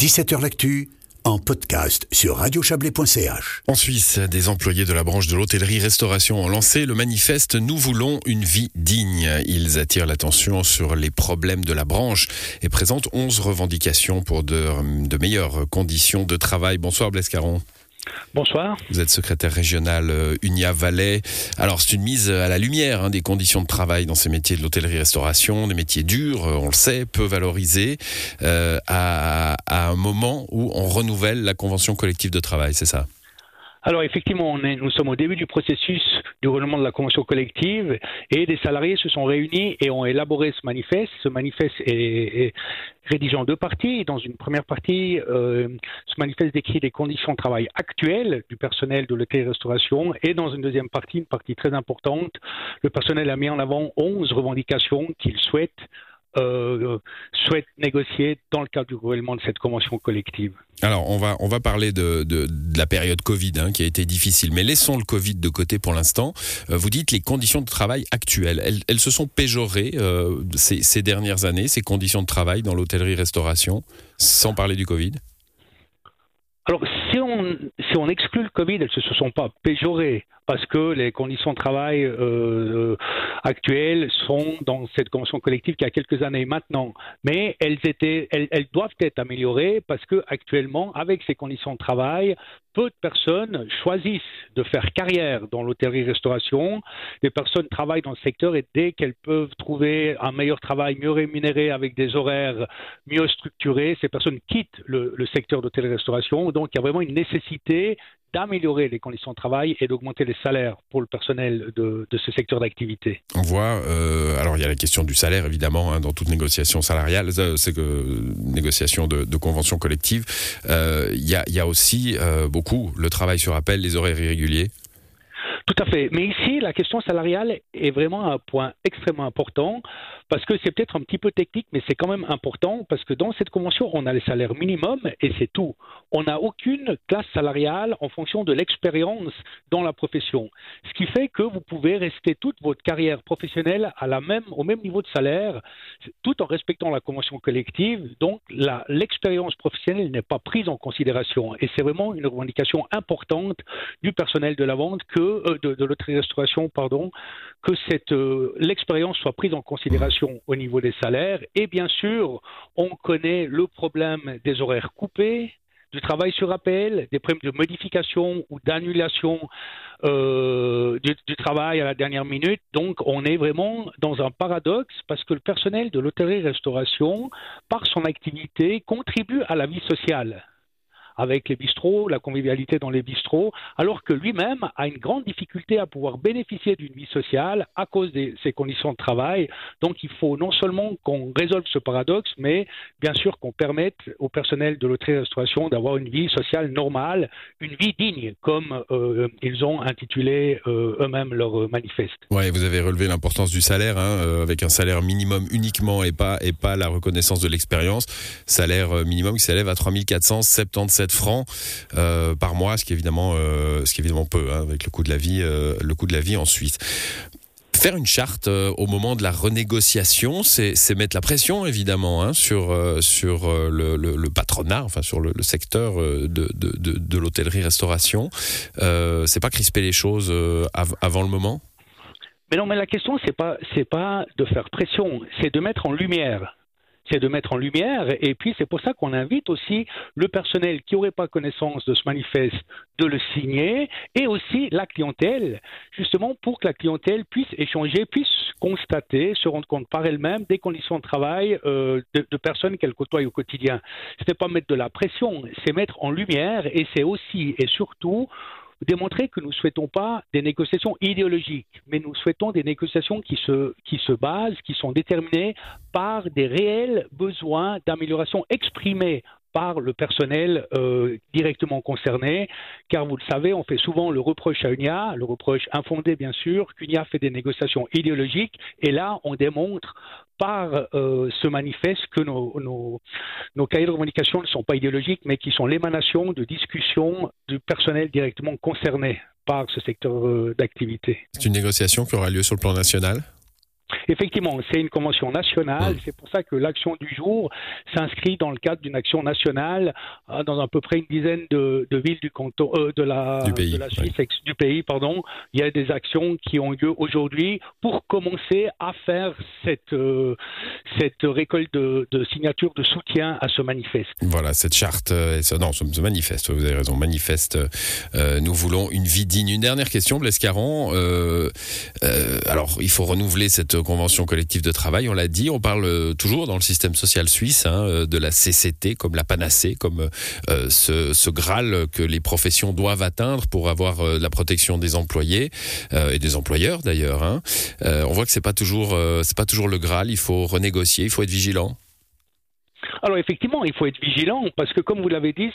17h L'actu en podcast sur radiochablais.ch. En Suisse, des employés de la branche de l'hôtellerie-restauration ont lancé le manifeste Nous voulons une vie digne. Ils attirent l'attention sur les problèmes de la branche et présentent 11 revendications pour de, de meilleures conditions de travail. Bonsoir Blaise Caron. Bonsoir. Vous êtes secrétaire régional euh, Unia Valais. Alors, c'est une mise à la lumière hein, des conditions de travail dans ces métiers de l'hôtellerie-restauration, des métiers durs, euh, on le sait, peu valorisés, euh, à, à un moment où on renouvelle la convention collective de travail, c'est ça? Alors effectivement, nous sommes au début du processus du renouvellement de la convention collective et des salariés se sont réunis et ont élaboré ce manifeste. Ce manifeste est, est rédigé en deux parties. Dans une première partie, euh, ce manifeste décrit les conditions de travail actuelles du personnel de l'hôtellerie-restauration et dans une deuxième partie, une partie très importante, le personnel a mis en avant 11 revendications qu'il souhaite euh, souhaite négocier dans le cadre du gouvernement de cette convention collective. Alors, on va, on va parler de, de, de la période Covid hein, qui a été difficile, mais laissons le Covid de côté pour l'instant. Euh, vous dites les conditions de travail actuelles, elles, elles se sont péjorées euh, ces, ces dernières années, ces conditions de travail dans l'hôtellerie-restauration, sans parler du Covid? Alors, si on, si on exclut le Covid, elles ne se sont pas péjorées parce que les conditions de travail euh, actuelles sont dans cette convention collective qui a quelques années maintenant. Mais elles, étaient, elles doivent être améliorées parce que actuellement, avec ces conditions de travail, peu de personnes choisissent de faire carrière dans l'hôtellerie-restauration. Les personnes travaillent dans le secteur et dès qu'elles peuvent trouver un meilleur travail, mieux rémunéré, avec des horaires mieux structurés, ces personnes quittent le, le secteur d'hôtellerie-restauration. Donc, il y a vraiment une nécessité d'améliorer les conditions de travail et d'augmenter les salaires pour le personnel de, de ce secteur d'activité. On voit, euh, alors il y a la question du salaire évidemment hein, dans toute négociation salariale, c'est que négociation de, de convention collective. Euh, il, y y a aussi euh, beaucoup le travail sur appel, les horaires irréguliers. Tout à fait. Mais ici, la question salariale est vraiment un point extrêmement important parce que c'est peut-être un petit peu technique, mais c'est quand même important parce que dans cette convention, on a les salaires minimums et c'est tout. On n'a aucune classe salariale en fonction de l'expérience dans la profession. Ce qui fait que vous pouvez rester toute votre carrière professionnelle à la même, au même niveau de salaire, tout en respectant la convention collective. Donc, l'expérience professionnelle n'est pas prise en considération. Et c'est vraiment une revendication importante du personnel de la vente que euh, de, de l'hôtellerie-restauration, pardon, que cette euh, l'expérience soit prise en considération au niveau des salaires. Et bien sûr, on connaît le problème des horaires coupés, du travail sur appel, des problèmes de modification ou d'annulation euh, du, du, travail à la dernière minute. Donc, on est vraiment dans un paradoxe parce que le personnel de l'hôtellerie-restauration, par son activité, contribue à la vie sociale avec les bistrots, la convivialité dans les bistrots, alors que lui-même a une grande difficulté à pouvoir bénéficier d'une vie sociale à cause de ses conditions de travail. Donc il faut non seulement qu'on résolve ce paradoxe, mais bien sûr qu'on permette au personnel de l'hôtellerie-restauration d'avoir une vie sociale normale, une vie digne, comme euh, ils ont intitulé euh, eux-mêmes leur manifeste. Oui, vous avez relevé l'importance du salaire, hein, euh, avec un salaire minimum uniquement et pas, et pas la reconnaissance de l'expérience. Salaire minimum qui s'élève à 3477 francs euh, par mois, ce qui est évidemment, euh, ce qui évidemment peu hein, avec le coût de la vie, euh, le coût de la vie en Suisse. Faire une charte au moment de la renégociation, c'est mettre la pression évidemment hein, sur sur le, patronat, enfin sur le, secteur de, de, l'hôtellerie-restauration. c'est pas crisper les choses av avant le moment? Mais non, mais la question c'est pas pas de faire pression, c'est de mettre en lumière c'est de mettre en lumière. Et puis, c'est pour ça qu'on invite aussi le personnel qui n'aurait pas connaissance de ce manifeste de le signer et aussi la clientèle, justement pour que la clientèle puisse échanger, puisse constater, se rendre compte par elle-même des conditions de travail euh, de, de, personnes qu'elle côtoie au quotidien. Ce n'est pas mettre de la pression, c'est mettre en lumière et c'est aussi et surtout démontrer que nous ne souhaitons pas des négociations idéologiques, mais nous souhaitons des négociations qui se, qui se basent, qui sont déterminées par des réels besoins d'amélioration exprimés par le personnel euh, directement concerné, car vous le savez, on fait souvent le reproche à UNIA, le reproche infondé bien sûr, qu'UNIA fait des négociations idéologiques, et là on démontre par euh, ce manifeste que nos, nos, cahiers de revendication ne sont pas idéologiques, mais qui sont l'émanation de discussions du personnel directement concerné par ce secteur euh, d'activité. C'est une négociation qui aura lieu sur le plan national? Effectivement, c'est une convention nationale. C'est pour ça que l'action du jour s'inscrit dans le cadre d'une action nationale euh, dans à peu près une dizaine de, villes du canton, euh, de la, du pays, Suisse, du pays, pardon. Il y a des actions qui ont lieu aujourd'hui pour commencer à faire cette euh, cette récolte de, signatures de soutien à ce manifeste. Voilà, cette charte, non, ce, manifeste. Vous avez raison, manifeste. nous voulons une vie digne. Une dernière question, Blaise Caron. alors, il faut renouveler cette convention collective de travail, on l'a dit, on parle euh, toujours dans le système social suisse hein, euh, de la CCT comme la panacée, comme euh, ce, Graal que les professions doivent atteindre pour avoir la protection des employés et des employeurs d'ailleurs. Hein. on voit que c'est pas toujours pas toujours le Graal, il faut renégocier, il faut être vigilant. Alors effectivement, il faut être vigilant parce que comme vous l'avez dit,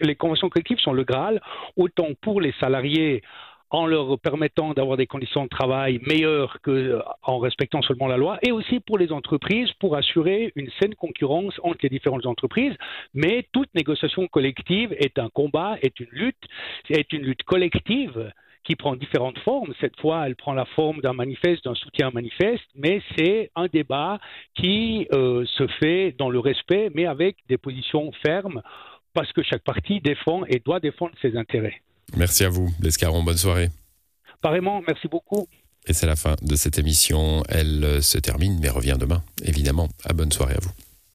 les conventions collectives sont le Graal, autant pour les salariés en leur permettant d'avoir des conditions de travail meilleures qu'en euh, respectant seulement la loi, et aussi pour les entreprises pour assurer une saine concurrence entre les différentes entreprises. Mais toute négociation collective est un combat, est une lutte, est une lutte collective qui prend différentes formes. Cette fois, elle prend la forme d'un manifeste, d'un soutien manifeste, mais c'est un débat qui euh, se fait dans le respect, mais avec des positions fermes, parce que chaque parti défend et doit défendre ses intérêts. Merci à vous, Lescaron. Bonne soirée. Pareillement, merci beaucoup. Et c'est la fin de cette émission. Elle se termine, mais revient demain, évidemment. À bonne soirée à vous.